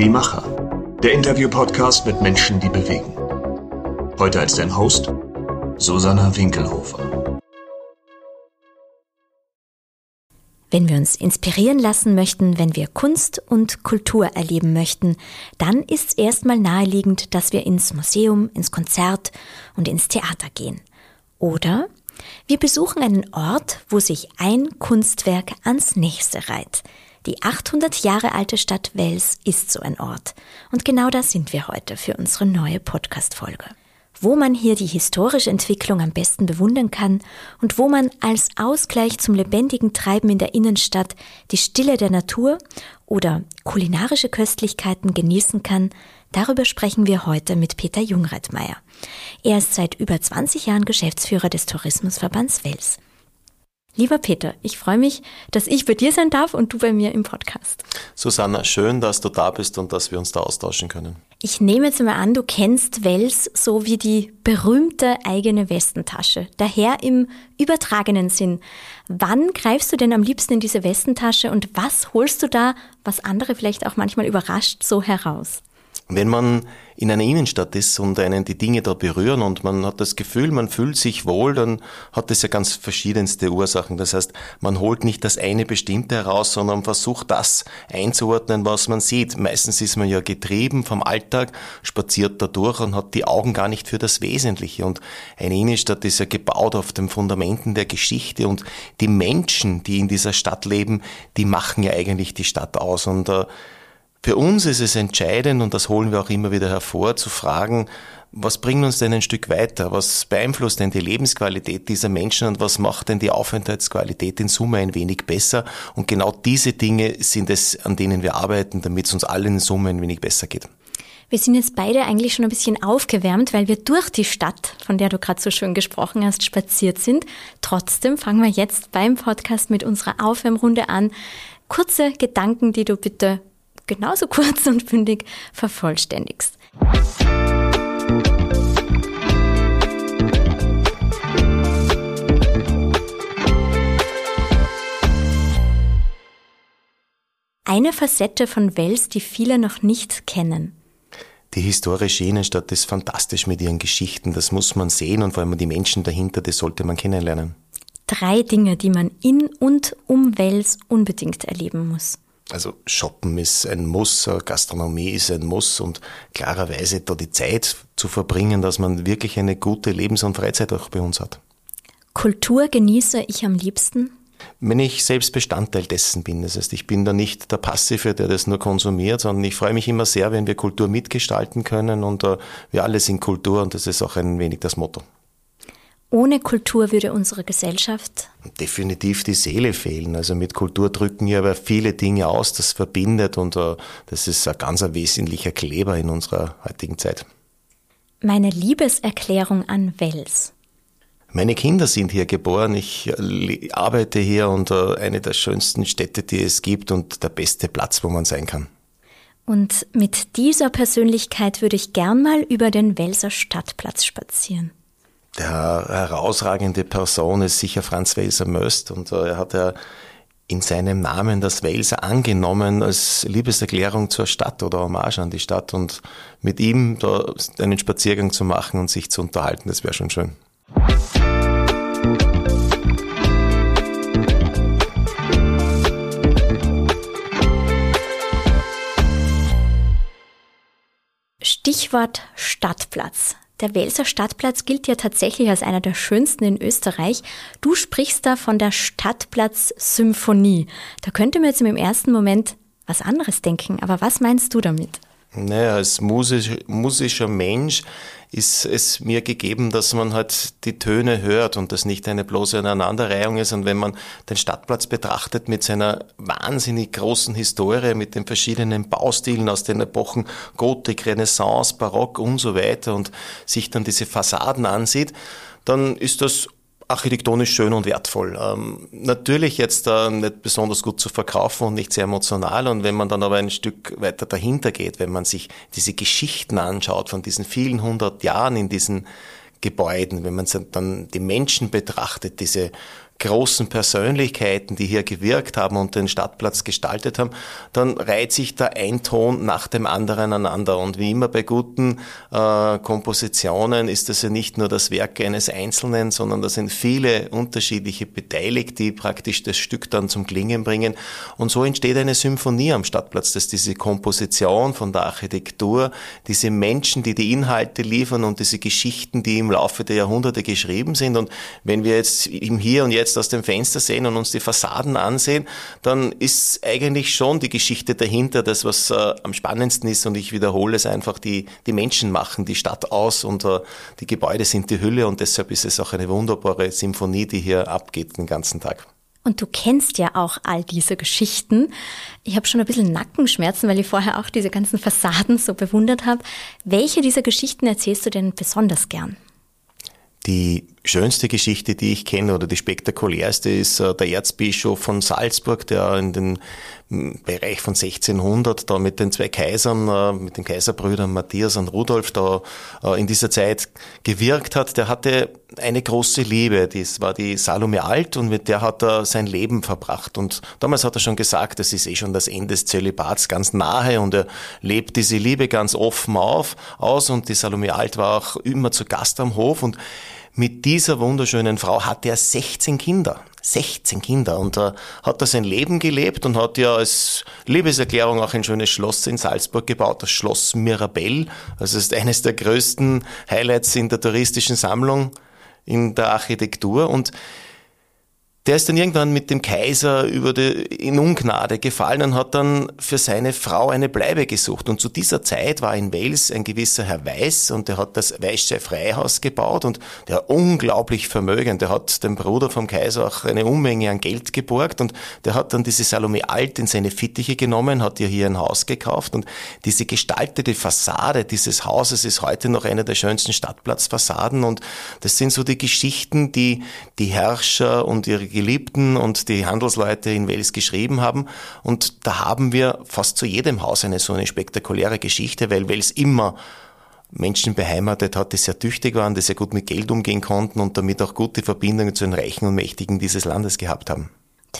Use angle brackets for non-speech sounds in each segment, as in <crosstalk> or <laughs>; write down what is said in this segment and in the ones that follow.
Die Macher. Der Interview-Podcast mit Menschen, die bewegen. Heute als dein Host Susanna Winkelhofer. Wenn wir uns inspirieren lassen möchten, wenn wir Kunst und Kultur erleben möchten, dann ist es erstmal naheliegend, dass wir ins Museum, ins Konzert und ins Theater gehen. Oder wir besuchen einen Ort, wo sich ein Kunstwerk ans nächste reiht. Die 800 Jahre alte Stadt Wels ist so ein Ort. Und genau da sind wir heute für unsere neue Podcast-Folge. Wo man hier die historische Entwicklung am besten bewundern kann und wo man als Ausgleich zum lebendigen Treiben in der Innenstadt die Stille der Natur oder kulinarische Köstlichkeiten genießen kann, darüber sprechen wir heute mit Peter Jungreitmeier. Er ist seit über 20 Jahren Geschäftsführer des Tourismusverbands Wels. Lieber Peter, ich freue mich, dass ich bei dir sein darf und du bei mir im Podcast. Susanna, schön, dass du da bist und dass wir uns da austauschen können. Ich nehme jetzt mal an, du kennst Wels so wie die berühmte eigene Westentasche. Daher im übertragenen Sinn. Wann greifst du denn am liebsten in diese Westentasche und was holst du da, was andere vielleicht auch manchmal überrascht, so heraus? Wenn man in einer Innenstadt ist und einen die Dinge da berühren und man hat das Gefühl, man fühlt sich wohl, dann hat das ja ganz verschiedenste Ursachen. Das heißt, man holt nicht das eine bestimmte heraus, sondern versucht das einzuordnen, was man sieht. Meistens ist man ja getrieben vom Alltag, spaziert da durch und hat die Augen gar nicht für das Wesentliche. Und eine Innenstadt ist ja gebaut auf den Fundamenten der Geschichte und die Menschen, die in dieser Stadt leben, die machen ja eigentlich die Stadt aus. Und äh, für uns ist es entscheidend, und das holen wir auch immer wieder hervor, zu fragen, was bringt uns denn ein Stück weiter? Was beeinflusst denn die Lebensqualität dieser Menschen und was macht denn die Aufenthaltsqualität in Summe ein wenig besser? Und genau diese Dinge sind es, an denen wir arbeiten, damit es uns allen in Summe ein wenig besser geht. Wir sind jetzt beide eigentlich schon ein bisschen aufgewärmt, weil wir durch die Stadt, von der du gerade so schön gesprochen hast, spaziert sind. Trotzdem fangen wir jetzt beim Podcast mit unserer Aufwärmrunde an. Kurze Gedanken, die du bitte genauso <laughs> kurz und bündig vervollständigst. Eine Facette von Wels, die viele noch nicht kennen. Die historische Innenstadt ist fantastisch mit ihren Geschichten. Das muss man sehen und vor allem die Menschen dahinter, das sollte man kennenlernen. Drei Dinge, die man in und um Wels unbedingt erleben muss. Also Shoppen ist ein Muss, Gastronomie ist ein Muss und klarerweise da die Zeit zu verbringen, dass man wirklich eine gute Lebens- und Freizeit auch bei uns hat. Kultur genieße ich am liebsten? Wenn ich selbst Bestandteil dessen bin. Das heißt, ich bin da nicht der Passive, der das nur konsumiert, sondern ich freue mich immer sehr, wenn wir Kultur mitgestalten können und uh, wir alle sind Kultur und das ist auch ein wenig das Motto. Ohne Kultur würde unsere Gesellschaft definitiv die Seele fehlen. Also mit Kultur drücken ja aber viele Dinge aus, das verbindet und uh, das ist ein ganz wesentlicher Kleber in unserer heutigen Zeit. Meine Liebeserklärung an Wels. Meine Kinder sind hier geboren, ich äh, arbeite hier und uh, eine der schönsten Städte, die es gibt und der beste Platz, wo man sein kann. Und mit dieser Persönlichkeit würde ich gern mal über den Welser Stadtplatz spazieren der herausragende Person ist sicher Franz Welser Möst und äh, er hat ja in seinem Namen das Welser angenommen als Liebeserklärung zur Stadt oder Hommage an die Stadt und mit ihm da einen Spaziergang zu machen und sich zu unterhalten, das wäre schon schön. Stichwort Stadtplatz. Der Welser Stadtplatz gilt ja tatsächlich als einer der schönsten in Österreich. Du sprichst da von der Stadtplatz-Symphonie. Da könnte man jetzt im ersten Moment was anderes denken, aber was meinst du damit? Naja, als musisch, musischer Mensch ist es mir gegeben, dass man halt die Töne hört und das nicht eine bloße Aneinanderreihung ist. Und wenn man den Stadtplatz betrachtet mit seiner wahnsinnig großen Historie, mit den verschiedenen Baustilen aus den Epochen Gotik, Renaissance, Barock und so weiter und sich dann diese Fassaden ansieht, dann ist das architektonisch schön und wertvoll. Ähm, natürlich jetzt äh, nicht besonders gut zu verkaufen und nicht sehr emotional. Und wenn man dann aber ein Stück weiter dahinter geht, wenn man sich diese Geschichten anschaut von diesen vielen hundert Jahren in diesen Gebäuden, wenn man dann die Menschen betrachtet, diese großen Persönlichkeiten, die hier gewirkt haben und den Stadtplatz gestaltet haben, dann reiht sich da ein Ton nach dem anderen aneinander. Und wie immer bei guten äh, Kompositionen ist das ja nicht nur das Werk eines Einzelnen, sondern da sind viele unterschiedliche beteiligt, die praktisch das Stück dann zum Klingen bringen. Und so entsteht eine Symphonie am Stadtplatz, dass diese Komposition von der Architektur, diese Menschen, die die Inhalte liefern und diese Geschichten, die im Laufe der Jahrhunderte geschrieben sind. Und wenn wir jetzt im Hier und Jetzt jetzt aus dem Fenster sehen und uns die Fassaden ansehen, dann ist eigentlich schon die Geschichte dahinter das, was äh, am spannendsten ist. Und ich wiederhole es einfach, die, die Menschen machen die Stadt aus und äh, die Gebäude sind die Hülle und deshalb ist es auch eine wunderbare Symphonie, die hier abgeht den ganzen Tag. Und du kennst ja auch all diese Geschichten. Ich habe schon ein bisschen Nackenschmerzen, weil ich vorher auch diese ganzen Fassaden so bewundert habe. Welche dieser Geschichten erzählst du denn besonders gern? Die schönste Geschichte, die ich kenne, oder die spektakulärste, ist äh, der Erzbischof von Salzburg, der in den Bereich von 1600 da mit den zwei Kaisern, äh, mit den Kaiserbrüdern Matthias und Rudolf da äh, in dieser Zeit gewirkt hat. Der hatte eine große Liebe, das war die Salome Alt und mit der hat er sein Leben verbracht. Und damals hat er schon gesagt, das ist eh schon das Ende des Zölibats ganz nahe und er lebt diese Liebe ganz offen auf, aus und die Salome Alt war auch immer zu Gast am Hof und mit dieser wunderschönen Frau hatte er 16 Kinder. 16 Kinder und äh, hat da sein Leben gelebt und hat ja als Liebeserklärung auch ein schönes Schloss in Salzburg gebaut, das Schloss Mirabell. Also es ist eines der größten Highlights in der touristischen Sammlung in der Architektur und der ist dann irgendwann mit dem Kaiser über die, in Ungnade gefallen und hat dann für seine Frau eine Bleibe gesucht. Und zu dieser Zeit war in Wales ein gewisser Herr Weiß und der hat das Weiße Freihaus gebaut und der unglaublich vermögend. Der hat dem Bruder vom Kaiser auch eine Unmenge an Geld geborgt und der hat dann diese Salome Alt in seine Fittiche genommen, hat ihr hier ein Haus gekauft und diese gestaltete Fassade dieses Hauses ist heute noch eine der schönsten Stadtplatzfassaden und das sind so die Geschichten, die die Herrscher und ihre Geliebten und die Handelsleute in Wales geschrieben haben. Und da haben wir fast zu jedem Haus eine so eine spektakuläre Geschichte, weil Wales immer Menschen beheimatet hat, die sehr tüchtig waren, die sehr gut mit Geld umgehen konnten und damit auch gute Verbindungen zu den Reichen und Mächtigen dieses Landes gehabt haben.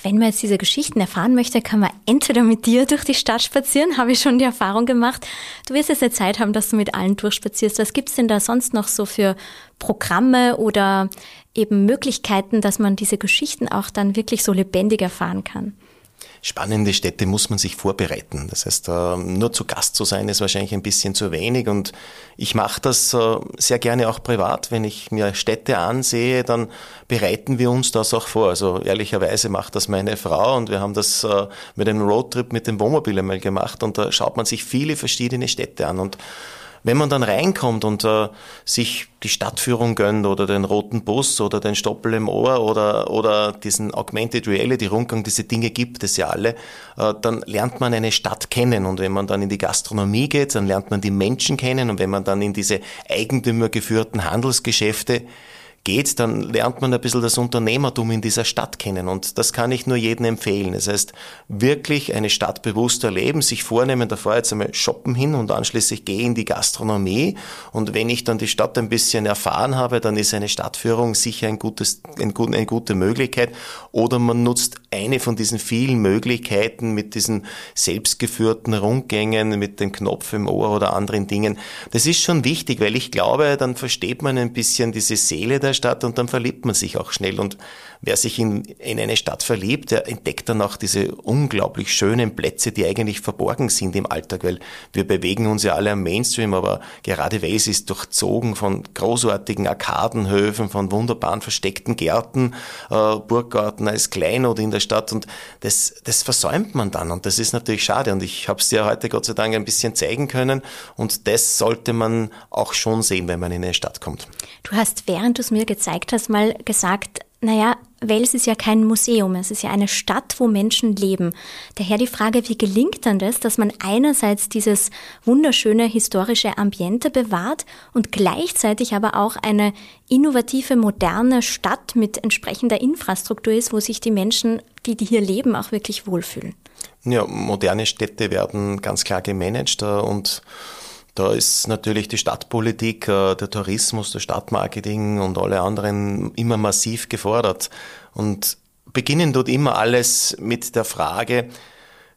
Wenn man jetzt diese Geschichten erfahren möchte, kann man entweder mit dir durch die Stadt spazieren, habe ich schon die Erfahrung gemacht. Du wirst jetzt eine Zeit haben, dass du mit allen durchspazierst. Was gibt's denn da sonst noch so für Programme oder eben Möglichkeiten, dass man diese Geschichten auch dann wirklich so lebendig erfahren kann? Spannende Städte muss man sich vorbereiten. Das heißt, äh, nur zu Gast zu sein ist wahrscheinlich ein bisschen zu wenig und ich mache das äh, sehr gerne auch privat. Wenn ich mir Städte ansehe, dann bereiten wir uns das auch vor. Also ehrlicherweise macht das meine Frau und wir haben das äh, mit einem Roadtrip mit dem Wohnmobil einmal gemacht und da schaut man sich viele verschiedene Städte an und wenn man dann reinkommt und äh, sich die Stadtführung gönnt oder den roten Bus oder den Stoppel im Ohr oder, oder diesen Augmented Reality Rundgang, diese Dinge gibt es ja alle, äh, dann lernt man eine Stadt kennen. Und wenn man dann in die Gastronomie geht, dann lernt man die Menschen kennen. Und wenn man dann in diese eigentümergeführten Handelsgeschäfte geht, dann lernt man ein bisschen das Unternehmertum in dieser Stadt kennen. Und das kann ich nur jedem empfehlen. Das heißt, wirklich eine Stadt bewusst erleben, sich vornehmen, da fahre jetzt einmal shoppen hin und anschließend gehe in die Gastronomie. Und wenn ich dann die Stadt ein bisschen erfahren habe, dann ist eine Stadtführung sicher ein gutes, ein, eine gute Möglichkeit. Oder man nutzt eine von diesen vielen Möglichkeiten mit diesen selbstgeführten Rundgängen, mit dem Knopf im Ohr oder anderen Dingen. Das ist schon wichtig, weil ich glaube, dann versteht man ein bisschen diese Seele der Stadt und dann verliebt man sich auch schnell. Und wer sich in, in eine Stadt verliebt, der entdeckt dann auch diese unglaublich schönen Plätze, die eigentlich verborgen sind im Alltag, weil wir bewegen uns ja alle am Mainstream, aber gerade Wales ist durchzogen von großartigen Arkadenhöfen, von wunderbaren versteckten Gärten, äh, Burggarten als Kleinod in der Stadt. Und das, das versäumt man dann. Und das ist natürlich schade. Und ich habe es dir heute Gott sei Dank ein bisschen zeigen können. Und das sollte man auch schon sehen, wenn man in eine Stadt kommt. Du hast, während du es mir gezeigt hast, mal gesagt, naja, Wels ist ja kein Museum, es ist ja eine Stadt, wo Menschen leben. Daher die Frage, wie gelingt dann das, dass man einerseits dieses wunderschöne historische Ambiente bewahrt und gleichzeitig aber auch eine innovative, moderne Stadt mit entsprechender Infrastruktur ist, wo sich die Menschen, die, die hier leben, auch wirklich wohlfühlen? Ja, moderne Städte werden ganz klar gemanagt äh, und Da ist natürlich die Stadtpolitik, äh, der Tourismus, der Stadtmarketing und alle anderen immer massiv gefordert. Und beginnen dort immer alles mit der Frage,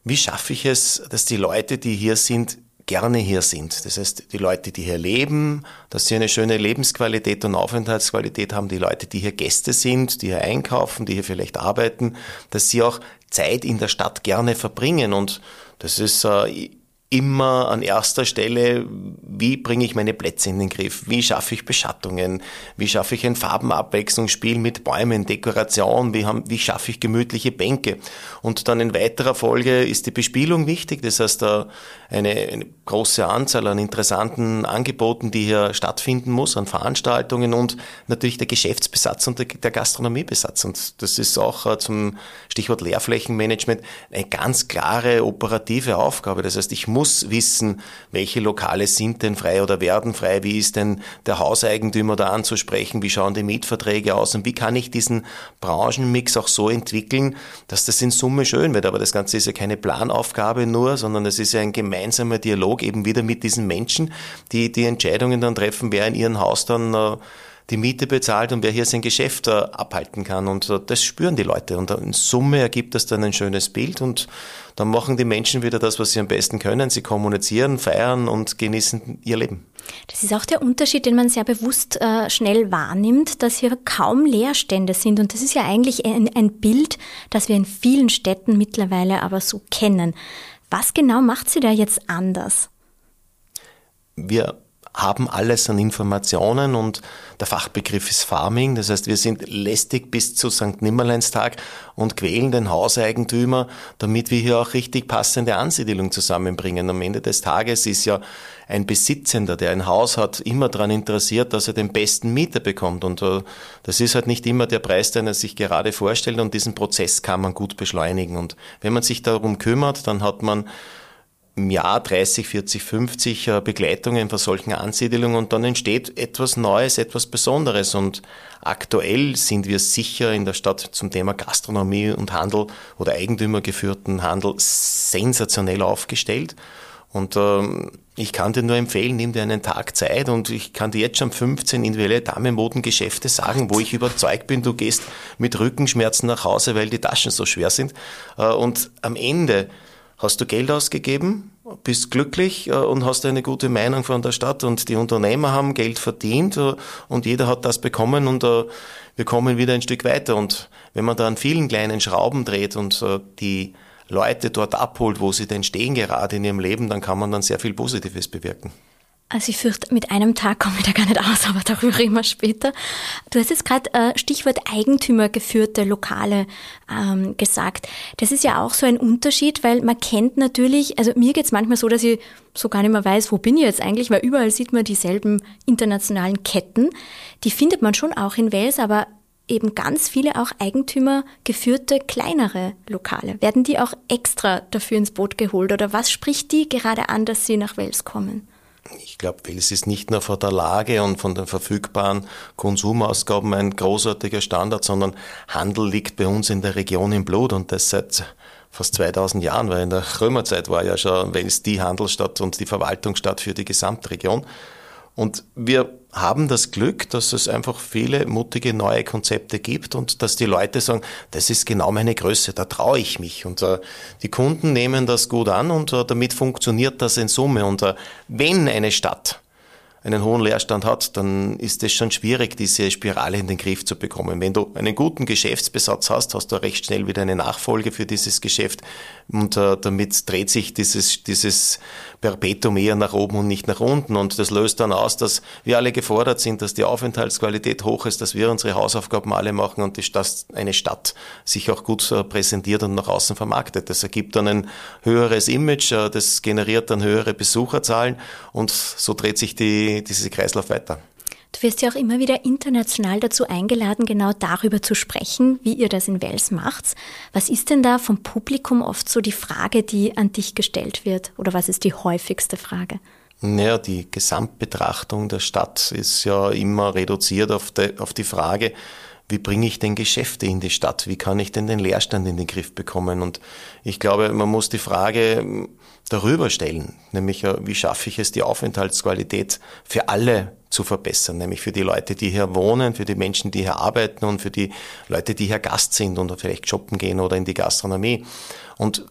wie schaffe ich es, dass die Leute, die hier sind, gerne hier sind. Das heißt, die Leute, die hier leben, dass sie eine schöne Lebensqualität und Aufenthaltsqualität haben, die Leute, die hier Gäste sind, die hier einkaufen, die hier vielleicht arbeiten, dass sie auch Zeit in der Stadt gerne verbringen. Und das ist äh, immer an erster Stelle, wie bringe ich meine Plätze in den Griff? Wie schaffe ich Beschattungen? Wie schaffe ich ein Farbenabwechslungsspiel mit Bäumen, Dekoration? Wie, haben, wie schaffe ich gemütliche Bänke? Und dann in weiterer Folge ist die Bespielung wichtig. Das heißt, eine, eine große Anzahl an interessanten Angeboten, die hier stattfinden muss, an Veranstaltungen und natürlich der Geschäftsbesatz und der Gastronomiebesatz. Und das ist auch äh, zum Stichwort Leerflächenmanagement eine ganz klare operative Aufgabe. Das heißt, ich muss muss wissen, welche Lokale sind denn frei oder werden frei, wie ist denn der Hauseigentümer da anzusprechen, wie schauen die Mietverträge aus? Und wie kann ich diesen Branchenmix auch so entwickeln, dass das in Summe schön wird. Aber das Ganze ist ja keine Planaufgabe nur, sondern es ist ja ein gemeinsamer Dialog eben wieder mit diesen Menschen, die die Entscheidungen dann treffen, wer in ihrem Haus dann äh, die Miete bezahlt und wer hier sein Geschäft äh, abhalten kann. Und äh, das spüren die Leute. Und in Summe ergibt das dann ein schönes Bild und dann machen die Menschen wieder das, was sie am besten können. Sie kommunizieren, feiern und genießen ihr Leben. Das ist auch der Unterschied, den man sehr bewusst äh, schnell wahrnimmt, dass hier kaum Leerstände sind. Und das ist ja eigentlich ein, ein Bild, das wir in vielen Städten mittlerweile aber so kennen. Was genau macht sie da jetzt anders? Wir haben alles an Informationen und der Fachbegriff ist Farming. Das heißt, wir sind lästig bis zu St. Nimmerleinstag und quälen den Hauseigentümer, damit wir hier auch richtig passende Ansiedelung zusammenbringen. Am Ende des Tages ist ja ein Besitzender, der ein Haus hat, immer daran interessiert, dass er den besten Mieter bekommt. Und äh, das ist halt nicht immer der Preis, den er sich gerade vorstellt. Und diesen Prozess kann man gut beschleunigen. Und wenn man sich darum kümmert, dann hat man im Jahr 30, 40, 50 Begleitungen von solchen Ansiedelungen und dann entsteht etwas Neues, etwas Besonderes. Und aktuell sind wir sicher in der Stadt zum Thema Gastronomie und Handel oder eigentümergeführten Handel sensationell aufgestellt. Und ähm, ich kann dir nur empfehlen, nimm dir einen Tag Zeit und ich kann dir jetzt schon 15 individuelle Damenmodengeschäfte sagen, wo ich überzeugt bin, du gehst mit Rückenschmerzen nach Hause, weil die Taschen so schwer sind. Äh, und am Ende hast du Geld ausgegeben, bist glücklich äh, und hast eine gute Meinung von der Stadt und die Unternehmer haben Geld verdient äh, und jeder hat das bekommen und äh, wir kommen wieder ein Stück weiter. Und wenn man da an vielen kleinen Schrauben dreht und die Leute dort abholt, wo sie denn stehen gerade in ihrem Leben, dann kann man dann sehr viel Positives bewirken. Also ich fürchte, mit einem Tag kommen wir da gar nicht aus, <laughs> aber darüber wir später. Du hast jetzt gerade äh, Stichwort eigentümergeführte Lokale ähm, gesagt. Das ist ja auch so ein Unterschied, weil man kennt natürlich, also mir geht's manchmal so, dass ich so gar nicht mehr weiß, wo bin ich jetzt eigentlich, weil überall sieht man dieselben internationalen Ketten. Die findet man schon auch in Wales, aber eben ganz viele auch eigentümergeführte kleinere Lokale. Werden die auch extra dafür ins Boot geholt oder was spricht die gerade an, dass sie nach Wales kommen? Ich glaube, Wels ist nicht nur von der Lage und von den verfügbaren Konsumausgaben ein großartiger Standard, sondern Handel liegt bei uns in der Region im Blut und das seit fast 2000 Jahren, weil in der Römerzeit war ja schon Wels die Handelsstadt und die Verwaltungsstadt für die Gesamtregion. Und wir haben das Glück, dass es einfach viele mutige neue Konzepte gibt und dass die Leute sagen, das ist genau meine Größe, da traue ich mich. Und äh, die Kunden nehmen das gut an und äh, damit funktioniert das in Summe. Und äh, wenn eine Stadt einen hohen Leerstand hat, dann ist es schon schwierig, diese Spirale in den Griff zu bekommen. Wenn du einen guten Geschäftsbesatz hast, hast du recht schnell wieder eine Nachfolge für dieses Geschäft und äh, damit dreht sich dieses, dieses Perpetuum eher nach oben und nicht nach unten und das löst dann aus, dass wir alle gefordert sind, dass die Aufenthaltsqualität hoch ist, dass wir unsere Hausaufgaben alle machen und dass eine Stadt sich auch gut äh, präsentiert und nach außen vermarktet. Das ergibt dann ein höheres Image, äh, das generiert dann höhere Besucherzahlen und so dreht sich die diese Kreislauf weiter. Du wirst ja auch immer wieder international dazu eingeladen, genau darüber zu sprechen, wie ihr das in Wels macht. Was ist denn da vom Publikum oft so die Frage, die an dich gestellt wird? Oder was ist die häufigste Frage? Naja, die Gesamtbetrachtung der Stadt ist ja immer reduziert auf die, auf die Frage, wie bringe ich denn Geschäfte in die Stadt? Wie kann ich denn den Leerstand in den Griff bekommen? Und ich glaube, man muss die Frage darüber stellen, nämlich äh, wie schaffe ich es, die Aufenthaltsqualität für alle zu verbessern, nämlich für die Leute, die hier wohnen, für die Menschen, die hier arbeiten und für die Leute, die hier Gast sind und vielleicht shoppen gehen oder in die Gastronomie. Und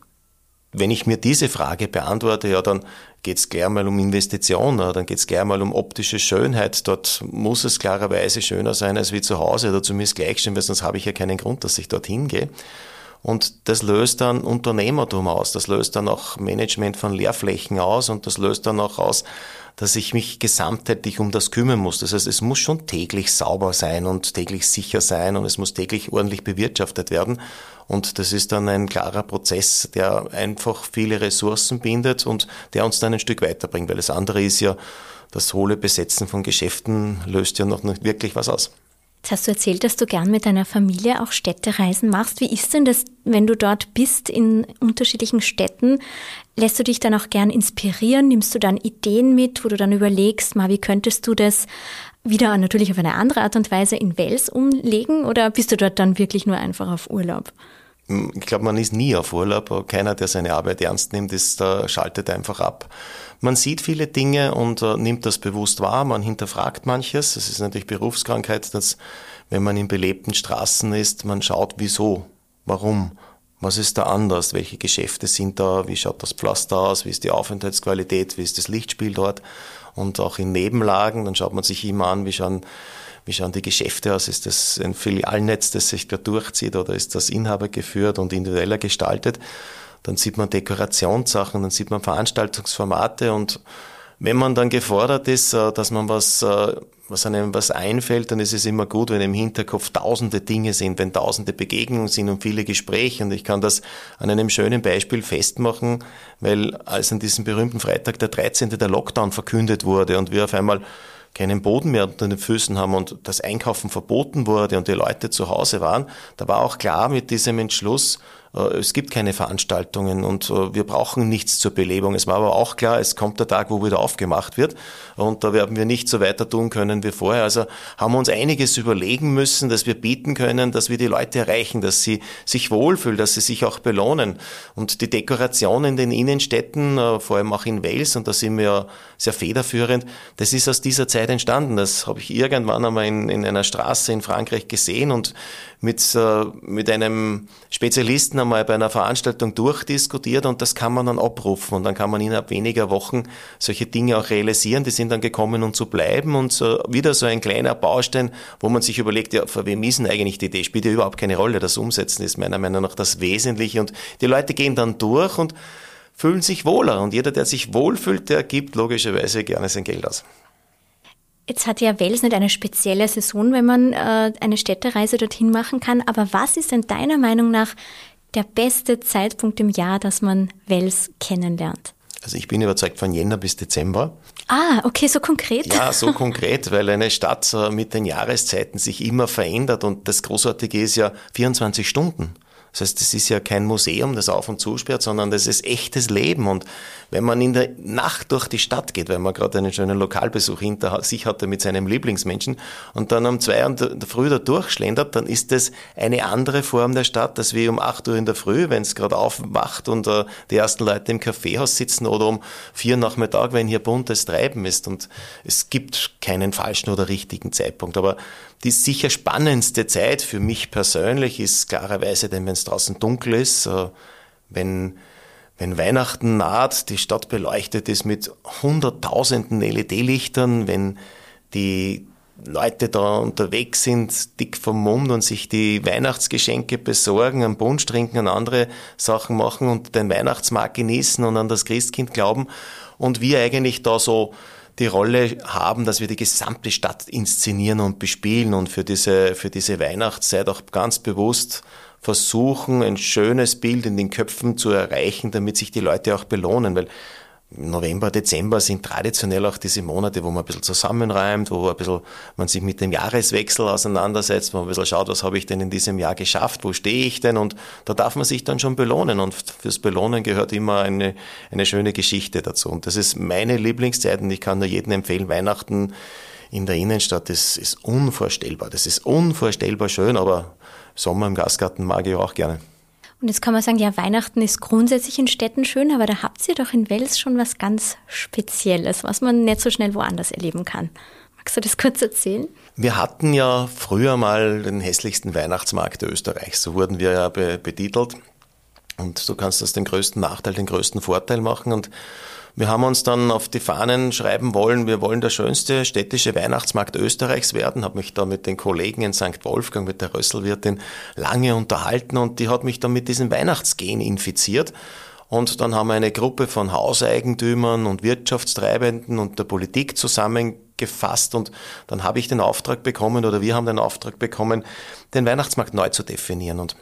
wenn ich mir diese Frage beantworte, ja, dann geht es gleich mal um Investitionen, dann geht es gleich mal um optische Schönheit. Dort muss es klarerweise schöner sein als wie zu Hause oder zumindest gleich stehen, weil sonst habe ich ja keinen Grund, dass ich dorthin gehe. Und das löst dann Unternehmertum aus, das löst dann auch Management von Leerflächen aus und das löst dann auch aus, dass ich mich gesamtheitlich um das kümmern muss. Das heißt, es muss schon täglich sauber sein und täglich sicher sein und es muss täglich ordentlich bewirtschaftet werden. Und das ist dann ein klarer Prozess, der einfach viele Ressourcen bindet und der uns dann ein Stück weiterbringt, weil das andere ist ja, das hohle Besetzen von Geschäften löst ja noch nicht wirklich was aus. Jetzt hast du erzählt, dass du gern mit deiner Familie auch Städtereisen machst. Wie ist denn das, wenn du dort bist in unterschiedlichen Städten? Lässt du dich dann auch gern inspirieren? Nimmst du dann Ideen mit, wo du dann überlegst, mal, wie könntest du das wieder natürlich auf eine andere Art und Weise in Wels umlegen? Oder bist du dort dann wirklich nur einfach auf Urlaub? Ich glaube, man ist nie auf Urlaub. Keiner, der seine Arbeit ernst nimmt, ist, da schaltet einfach ab. Man sieht viele Dinge und äh, nimmt das bewusst wahr. Man hinterfragt manches. Es ist natürlich Berufskrankheit, dass wenn man in belebten Straßen ist, man schaut, wieso, warum, was ist da anders, welche Geschäfte sind da, wie schaut das Pflaster aus, wie ist die Aufenthaltsqualität, wie ist das Lichtspiel dort und auch in Nebenlagen, dann schaut man sich immer an, wie schauen wie schauen die Geschäfte aus? Ist das ein Filialnetz, das sich da durchzieht oder ist das Inhaber geführt und individueller gestaltet? Dann sieht man Dekorationssachen, dann sieht man Veranstaltungsformate und wenn man dann gefordert ist, äh, dass man was, äh, was einem was einfällt, dann ist es immer gut, wenn im Hinterkopf tausende Dinge sind, wenn tausende Begegnungen sind und viele Gespräche. Und ich kann das an einem schönen Beispiel festmachen, weil als an diesem berühmten Freitag der 13. der Lockdown verkündet wurde und wir auf einmal keinen Boden mehr unter den Füßen haben und das Einkaufen verboten wurde und die Leute zu Hause waren, da war auch klar mit diesem Entschluss, es gibt keine Veranstaltungen und äh, wir brauchen nichts zur Belebung. Es war aber auch klar, es kommt der Tag, wo wieder aufgemacht wird und da werden wir nicht so weiter tun können wie vorher. Also haben wir uns einiges überlegen müssen, dass wir bieten können, dass wir die Leute erreichen, dass sie sich wohlfühlen, dass sie sich auch belohnen. Und die Dekoration in den Innenstädten, äh, vor allem auch in Wales, und da sind wir ja sehr federführend, das ist aus dieser Zeit entstanden. Das habe ich irgendwann einmal in, in einer Straße in Frankreich gesehen und mit, mit einem Spezialisten einmal bei einer Veranstaltung durchdiskutiert und das kann man dann abrufen und dann kann man innerhalb weniger Wochen solche Dinge auch realisieren. Die sind dann gekommen, um zu bleiben und so, wieder so ein kleiner Baustein, wo man sich überlegt, ja, für wem ist eigentlich die Idee? Spielt ja überhaupt keine Rolle. Das Umsetzen ist meiner Meinung nach das Wesentliche und die Leute gehen dann durch und fühlen sich wohler und jeder, der sich wohlfühlt, der gibt logischerweise gerne sein Geld aus. Jetzt hat ja Wels nicht eine spezielle Saison, wenn man äh, eine Städtereise dorthin machen kann. Aber was ist denn deiner Meinung nach der beste Zeitpunkt im Jahr, dass man Wels kennenlernt? Also ich bin überzeugt von Jänner bis Dezember. Ah, okay, so konkret. Ja, so <laughs> konkret, weil eine Stadt äh, mit den Jahreszeiten sich immer verändert und das Großartige ist ja 24 Stunden. Das heißt, das ist ja kein Museum, das auf und zusperrt, sondern das ist echtes Leben. Und wenn man in der Nacht durch die Stadt geht, weil man gerade einen schönen Lokalbesuch hinter sich hatte mit seinem Lieblingsmenschen und dann um zwei Uhr in der Früh da durchschlendert, dann ist das eine andere Form der Stadt, als wie um acht Uhr in der Früh, wenn es gerade aufwacht und uh, die ersten Leute im Kaffeehaus sitzen oder um vier Nachmittag, wenn hier buntes Treiben ist. Und es gibt keinen falschen oder richtigen Zeitpunkt. Aber die sicher spannendste Zeit für mich persönlich ist klarerweise, denn wenn es draußen dunkel ist, uh, wenn wenn Weihnachten naht, die Stadt beleuchtet ist mit hunderttausenden LED-Lichtern, wenn die Leute da unterwegs sind, dick vom Mund und sich die Weihnachtsgeschenke besorgen, einen Punsch trinken und andere Sachen machen und den Weihnachtsmarkt genießen und an das Christkind glauben und wir eigentlich da so die Rolle haben, dass wir die gesamte Stadt inszenieren und bespielen und für diese, für diese Weihnachtszeit auch ganz bewusst versuchen, ein schönes Bild in den Köpfen zu erreichen, damit sich die Leute auch belohnen, weil November, Dezember sind traditionell auch diese Monate, wo man ein bisschen zusammenreimt, wo ein bisschen man sich mit dem Jahreswechsel auseinandersetzt, wo man ein bisschen schaut, was habe ich denn in diesem Jahr geschafft, wo stehe ich denn und da darf man sich dann schon belohnen und fürs Belohnen gehört immer eine, eine schöne Geschichte dazu und das ist meine Lieblingszeit und ich kann nur jedem empfehlen, Weihnachten in der Innenstadt, das ist unvorstellbar. Das ist unvorstellbar schön, aber Sommer im Gastgarten mag ich auch gerne. Und jetzt kann man sagen, ja, Weihnachten ist grundsätzlich in Städten schön, aber da habt ihr doch in Wels schon was ganz Spezielles, was man nicht so schnell woanders erleben kann. Magst du das kurz erzählen? Wir hatten ja früher mal den hässlichsten Weihnachtsmarkt Österreichs, so wurden wir ja betitelt. Und du kannst aus dem größten Nachteil den größten Vorteil machen. Und wir haben uns dann auf die Fahnen schreiben wollen, wir wollen der schönste städtische Weihnachtsmarkt Österreichs werden. Habe mich da mit den Kollegen in St. Wolfgang, mit der Rösselwirtin, lange unterhalten und die hat mich dann mit diesem Weihnachtsgen infiziert. Und dann haben wir eine Gruppe von Hauseigentümern und Wirtschaftstreibenden und der Politik zusammengefasst und dann habe ich den Auftrag bekommen oder wir haben den Auftrag bekommen, den Weihnachtsmarkt neu zu definieren. Und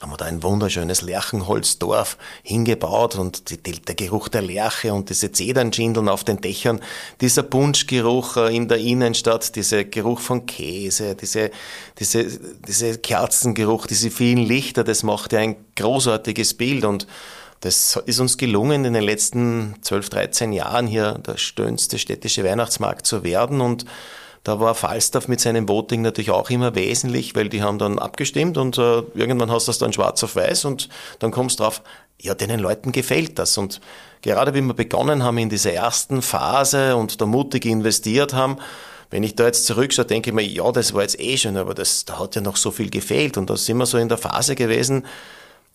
haben wir da ein wunderschönes Lerchenholzdorf hingebaut und die, der Geruch der Lerche und diese Zedernschindeln auf den Dächern, dieser Punschgeruch äh, in der Innenstadt, dieser Geruch von Käse, diese, diese, diese Kerzengeruch, diese vielen Lichter, das macht ja ein großartiges Bild und das ist uns gelungen, in den letzten 12, 13 Jahren hier der schönste städtische Weihnachtsmarkt zu werden und da war Falstaff mit seinem Voting natürlich auch immer wesentlich, weil die haben dann abgestimmt und äh, irgendwann hast du das dann schwarz auf weiß und dann kommst drauf, ja, den Leuten gefällt das. Und gerade wie wir begonnen haben in dieser ersten Phase und da mutig investiert haben, wenn ich da jetzt zurückschaue, denke ich mir, ja, das war jetzt eh schön, aber das, da hat ja noch so viel gefehlt. Und da sind wir so in der Phase gewesen,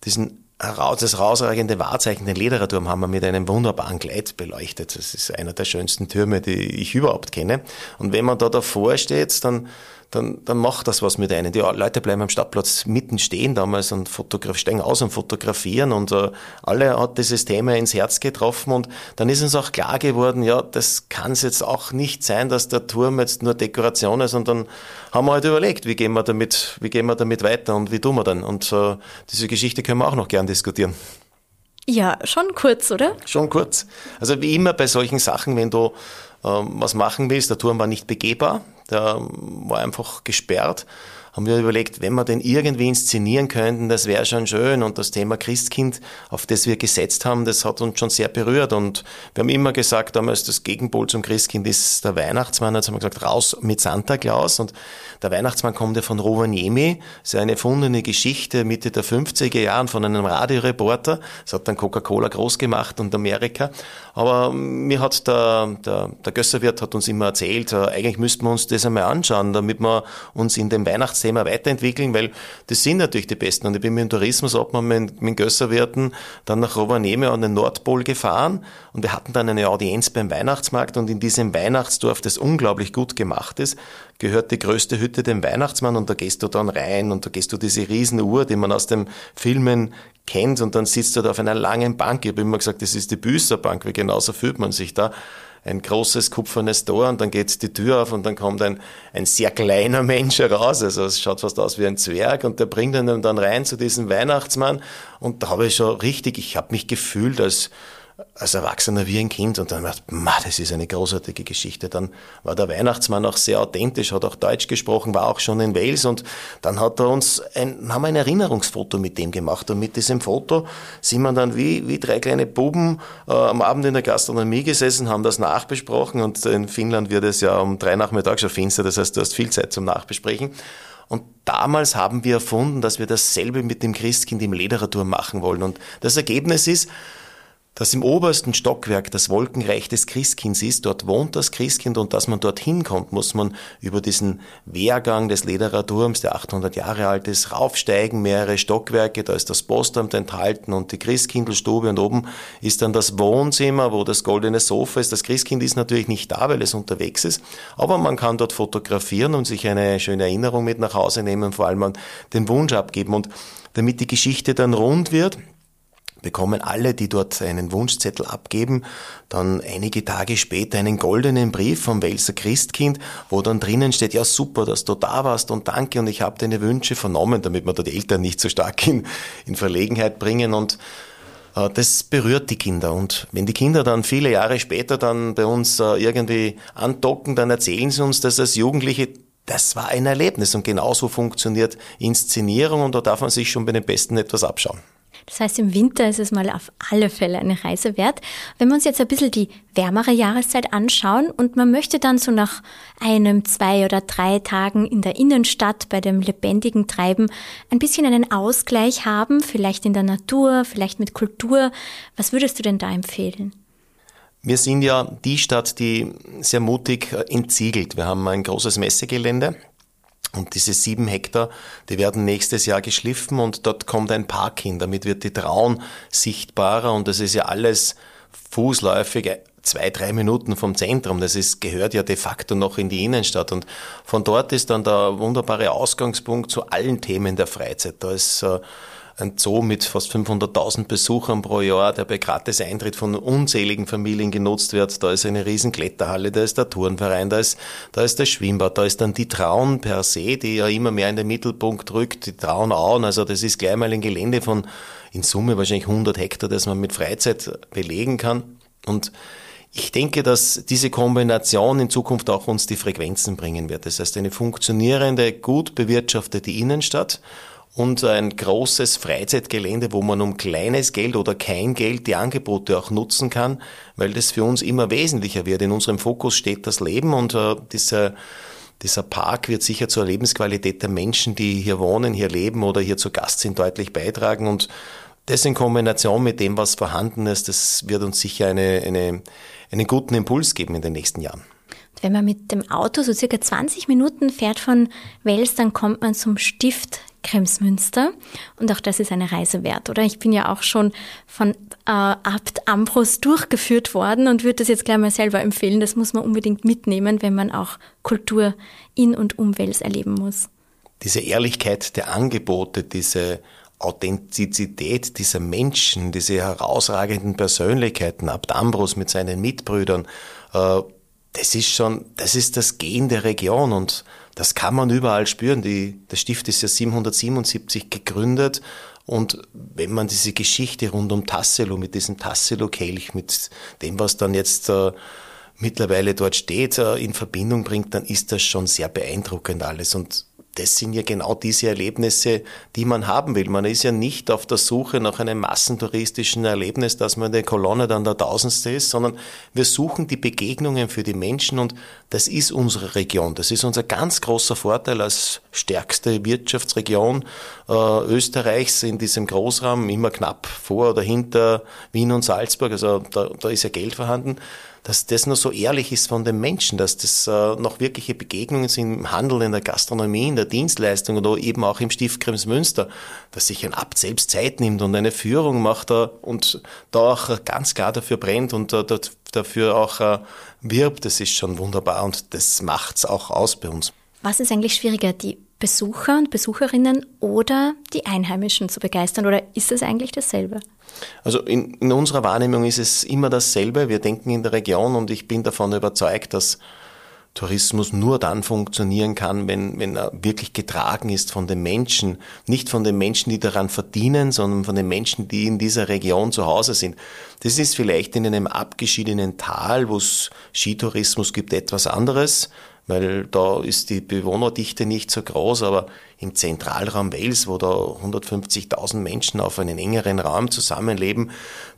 diesen das rausragende Wahrzeichen, den Ledererturm, haben wir mit einem wunderbaren Gleit beleuchtet. Das ist einer der schönsten Türme, die ich überhaupt kenne. Und wenn man da davor steht, dann dann, dann macht das was mit einem. Die Leute bleiben am Stadtplatz mitten stehen damals und steigen aus und fotografieren und äh, alle hat dieses Thema ins Herz getroffen und dann ist uns auch klar geworden, ja, das kann es jetzt auch nicht sein, dass der Turm jetzt nur Dekoration ist und dann haben wir halt überlegt, wie gehen wir damit, wie gehen wir damit weiter und wie tun wir dann und äh, diese Geschichte können wir auch noch gern diskutieren. Ja, schon kurz, oder? Schon kurz. Also wie immer bei solchen Sachen, wenn du ähm, was machen willst, der Turm war nicht begehbar, der war einfach gesperrt haben wir überlegt, wenn wir den irgendwie inszenieren könnten, das wäre schon schön. Und das Thema Christkind, auf das wir gesetzt haben, das hat uns schon sehr berührt. Und wir haben immer gesagt, damals das Gegenpol zum Christkind ist der Weihnachtsmann. Jetzt haben wir gesagt, raus mit Santa Claus. Und der Weihnachtsmann kommt ja von Rovaniemi. Das ist eine erfundene Geschichte Mitte der 50er Jahren von einem Radioreporter. Das hat dann Coca-Cola groß gemacht und Amerika. Aber mir hat der, der, der Gösserwirt hat uns immer erzählt, äh, eigentlich müssten wir uns das einmal anschauen, damit wir uns in dem Weihnachts Thema weiterentwickeln, weil das sind natürlich die Besten. Und ich bin mit dem Tourismus mit, mit Gösserwirten dann nach Rovaniemi an den Nordpol gefahren. Und wir hatten dann eine Audienz beim Weihnachtsmarkt. Und in diesem Weihnachtsdorf, das unglaublich gut gemacht ist, gehört die größte Hütte dem Weihnachtsmann. Und da gehst du dann rein und da gehst du diese Riesenuhr, die man aus den Filmen kennt. Und dann sitzt du da auf einer langen Bank. Ich habe immer gesagt, das ist die Büßerbank, weil genauso fühlt man sich da ein großes kupfernes Tor und dann geht die Tür auf und dann kommt ein, ein sehr kleiner Mensch heraus. Also es schaut fast aus wie ein Zwerg und der bringt ihn dann rein zu diesem Weihnachtsmann und da habe ich schon richtig, ich habe mich gefühlt als als Erwachsener wie ein Kind und dann ich, das ist eine großartige Geschichte. Dann war der Weihnachtsmann auch sehr authentisch, hat auch Deutsch gesprochen, war auch schon in Wales und dann hat er uns ein, haben wir ein Erinnerungsfoto mit dem gemacht und mit diesem Foto sind wir dann wie, wie drei kleine Buben äh, am Abend in der Gastronomie gesessen, haben das nachbesprochen und in Finnland wird es ja um drei Nachmittag schon finster, das heißt, du hast viel Zeit zum Nachbesprechen. Und damals haben wir erfunden, dass wir dasselbe mit dem Christkind im Ledererturm machen wollen. Und das Ergebnis ist, dass im obersten Stockwerk das Wolkenreich des Christkinds ist, dort wohnt das Christkind und dass man dorthin kommt, muss man über diesen Wehrgang des Lederer Turms, der 800 Jahre alt ist, raufsteigen, mehrere Stockwerke, da ist das Postamt enthalten und die Christkindlstube und oben ist dann das Wohnzimmer, wo das goldene Sofa ist. Das Christkind ist natürlich nicht da, weil es unterwegs ist, aber man kann dort fotografieren und sich eine schöne Erinnerung mit nach Hause nehmen vor allem den Wunsch abgeben und damit die Geschichte dann rund wird, bekommen alle, die dort einen Wunschzettel abgeben, dann einige Tage später einen goldenen Brief vom Welser Christkind, wo dann drinnen steht, ja super, dass du da warst und danke und ich habe deine Wünsche vernommen, damit wir da die Eltern nicht so stark in, in Verlegenheit bringen und äh, das berührt die Kinder und wenn die Kinder dann viele Jahre später dann bei uns äh, irgendwie andocken, dann erzählen sie uns, dass als Jugendliche das war ein Erlebnis und genauso funktioniert Inszenierung und da darf man sich schon bei den Besten etwas abschauen. Das heißt, im Winter ist es mal auf alle Fälle eine Reise wert. Wenn wir uns jetzt ein bisschen die wärmere Jahreszeit anschauen und man möchte dann so nach einem, zwei oder drei Tagen in der Innenstadt bei dem lebendigen Treiben ein bisschen einen Ausgleich haben, vielleicht in der Natur, vielleicht mit Kultur, was würdest du denn da empfehlen? Wir sind ja die Stadt, die sehr mutig entsiegelt. Wir haben ein großes Messegelände und diese sieben Hektar, die werden nächstes Jahr geschliffen und dort kommt ein Park hin. Damit wird die Traun sichtbarer und das ist ja alles fußläufig zwei, drei Minuten vom Zentrum. Das ist, gehört ja de facto noch in die Innenstadt. Und von dort ist dann der wunderbare Ausgangspunkt zu allen Themen der Freizeit. Da ist äh, ein Zoo mit fast 500.000 Besuchern pro Jahr, der bei gratis Eintritt von unzähligen Familien genutzt wird. Da ist eine riesen Kletterhalle, da ist der Turnverein, da ist, da ist das Schwimmbad, da ist dann die Traun per se, die ja immer mehr in den Mittelpunkt rückt, die Traunauen. Also das ist gleich mal ein Gelände von in Summe wahrscheinlich 100 Hektar, das man mit Freizeit belegen kann. Und ich denke, dass diese Kombination in Zukunft auch uns die Frequenzen bringen wird. Das heißt, eine funktionierende, gut bewirtschaftete Innenstadt und ein großes Freizeitgelände, wo man um kleines Geld oder kein Geld die Angebote auch nutzen kann, weil das für uns immer wesentlicher wird. In unserem Fokus steht das Leben und äh, dieser, dieser Park wird sicher zur Lebensqualität der Menschen, die hier wohnen, hier leben oder hier zu Gast sind, deutlich beitragen und das in Kombination mit dem, was vorhanden ist, das wird uns sicher eine, eine, einen guten Impuls geben in den nächsten Jahren. Wenn man mit dem Auto so circa 20 Minuten fährt von Wels, dann kommt man zum Stift Kremsmünster. Und auch das ist eine Reise wert, oder? Ich bin ja auch schon von äh, Abt Ambros durchgeführt worden und würde das jetzt gleich mal selber empfehlen. Das muss man unbedingt mitnehmen, wenn man auch Kultur in und um Wels erleben muss. Diese Ehrlichkeit der Angebote, diese Authentizität dieser Menschen, diese herausragenden Persönlichkeiten, Abt Ambros mit seinen Mitbrüdern, äh, das ist schon, das ist das Gen der Region und das kann man überall spüren. Die, der Stift ist ja 777 gegründet und wenn man diese Geschichte rund um Tassilo, mit diesem Tassilo-Kelch, mit dem, was dann jetzt äh, mittlerweile dort steht, äh, in Verbindung bringt, dann ist das schon sehr beeindruckend alles. Und das sind ja genau diese Erlebnisse, die man haben will. Man ist ja nicht auf der Suche nach einem massentouristischen Erlebnis, dass man in der Kolonne dann der Tausendste ist, sondern wir suchen die Begegnungen für die Menschen und das ist unsere Region. Das ist unser ganz großer Vorteil als stärkste Wirtschaftsregion äh, Österreichs in diesem Großraum, immer knapp vor oder hinter Wien und Salzburg. Also da, da ist ja Geld vorhanden dass das nur so ehrlich ist von den Menschen, dass das äh, noch wirkliche Begegnungen sind im Handel, in der Gastronomie, in der Dienstleistung oder eben auch im Stift Kremsmünster, dass sich ein Abt selbst Zeit nimmt und eine Führung macht äh, und da auch ganz klar dafür brennt und äh, dafür auch äh, wirbt, das ist schon wunderbar und das macht's auch aus bei uns. Was ist eigentlich schwieriger, die Besucher und Besucherinnen oder die Einheimischen zu begeistern oder ist es eigentlich dasselbe? Also in, in, unserer Wahrnehmung ist es immer dasselbe. Wir denken in der Region und ich bin davon überzeugt, dass Tourismus nur dann funktionieren kann, wenn, wenn er wirklich getragen ist von den Menschen. Nicht von den Menschen, die daran verdienen, sondern von den Menschen, die in dieser Region zu Hause sind. Das ist vielleicht in einem abgeschiedenen Tal, wo es Skitourismus gibt, etwas anderes weil da ist die Bewohnerdichte nicht so groß, aber im Zentralraum Wales, wo da 150.000 Menschen auf einen engeren Raum zusammenleben,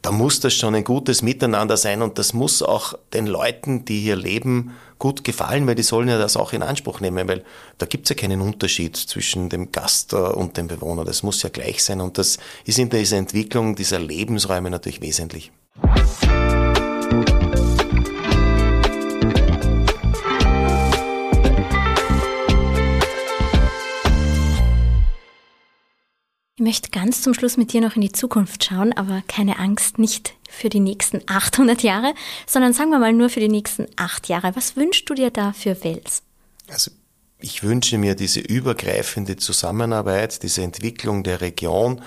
da muss das schon ein gutes Miteinander sein und das muss auch den Leuten, die hier leben, gut gefallen, weil die sollen ja das auch in Anspruch nehmen, weil da gibt's ja keinen Unterschied zwischen dem Gast und dem Bewohner. Das muss ja gleich sein und das ist in dieser Entwicklung dieser Lebensräume natürlich wesentlich. Möchte ganz zum Schluss mit dir noch in die Zukunft schauen, aber keine Angst, nicht für die nächsten 800 Jahre, sondern sagen wir mal nur für die nächsten acht Jahre. Was wünschst du dir da für Wels? Also ich wünsche mir diese übergreifende Zusammenarbeit, diese Entwicklung der Region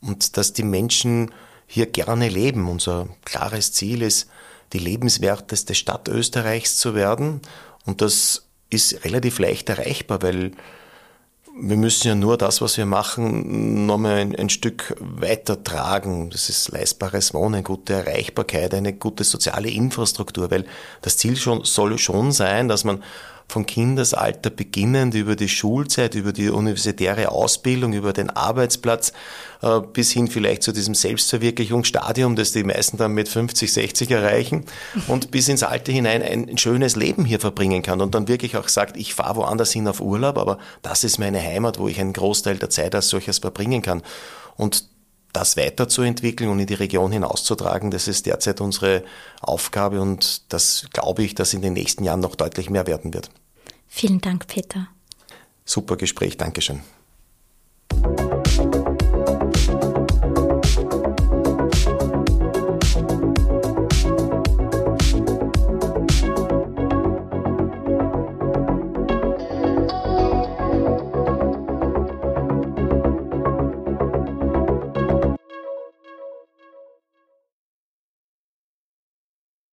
und dass die Menschen hier gerne leben. Unser klares Ziel ist, die lebenswerteste Stadt Österreichs zu werden und das ist relativ leicht erreichbar, weil wir müssen ja nur das, was wir machen, nochmal ein, ein Stück weiter tragen. Das ist leistbares Wohnen, gute Erreichbarkeit, eine gute soziale Infrastruktur, weil das Ziel schon, soll schon sein, dass man von Kindesalter beginnend über die Schulzeit, über die universitäre Ausbildung, über den Arbeitsplatz äh, bis hin vielleicht zu diesem Selbstverwirklichungsstadium, das die meisten dann mit 50, 60 erreichen und bis ins Alter hinein ein schönes Leben hier verbringen kann und dann wirklich auch sagt, ich fahre woanders hin auf Urlaub, aber das ist meine Heimat, wo ich einen Großteil der Zeit als solches verbringen kann. Und das weiterzuentwickeln und in die Region hinauszutragen, das ist derzeit unsere Aufgabe und das glaube ich, dass in den nächsten Jahren noch deutlich mehr werden wird. Vielen Dank, Peter. Super Gespräch, Dankeschön.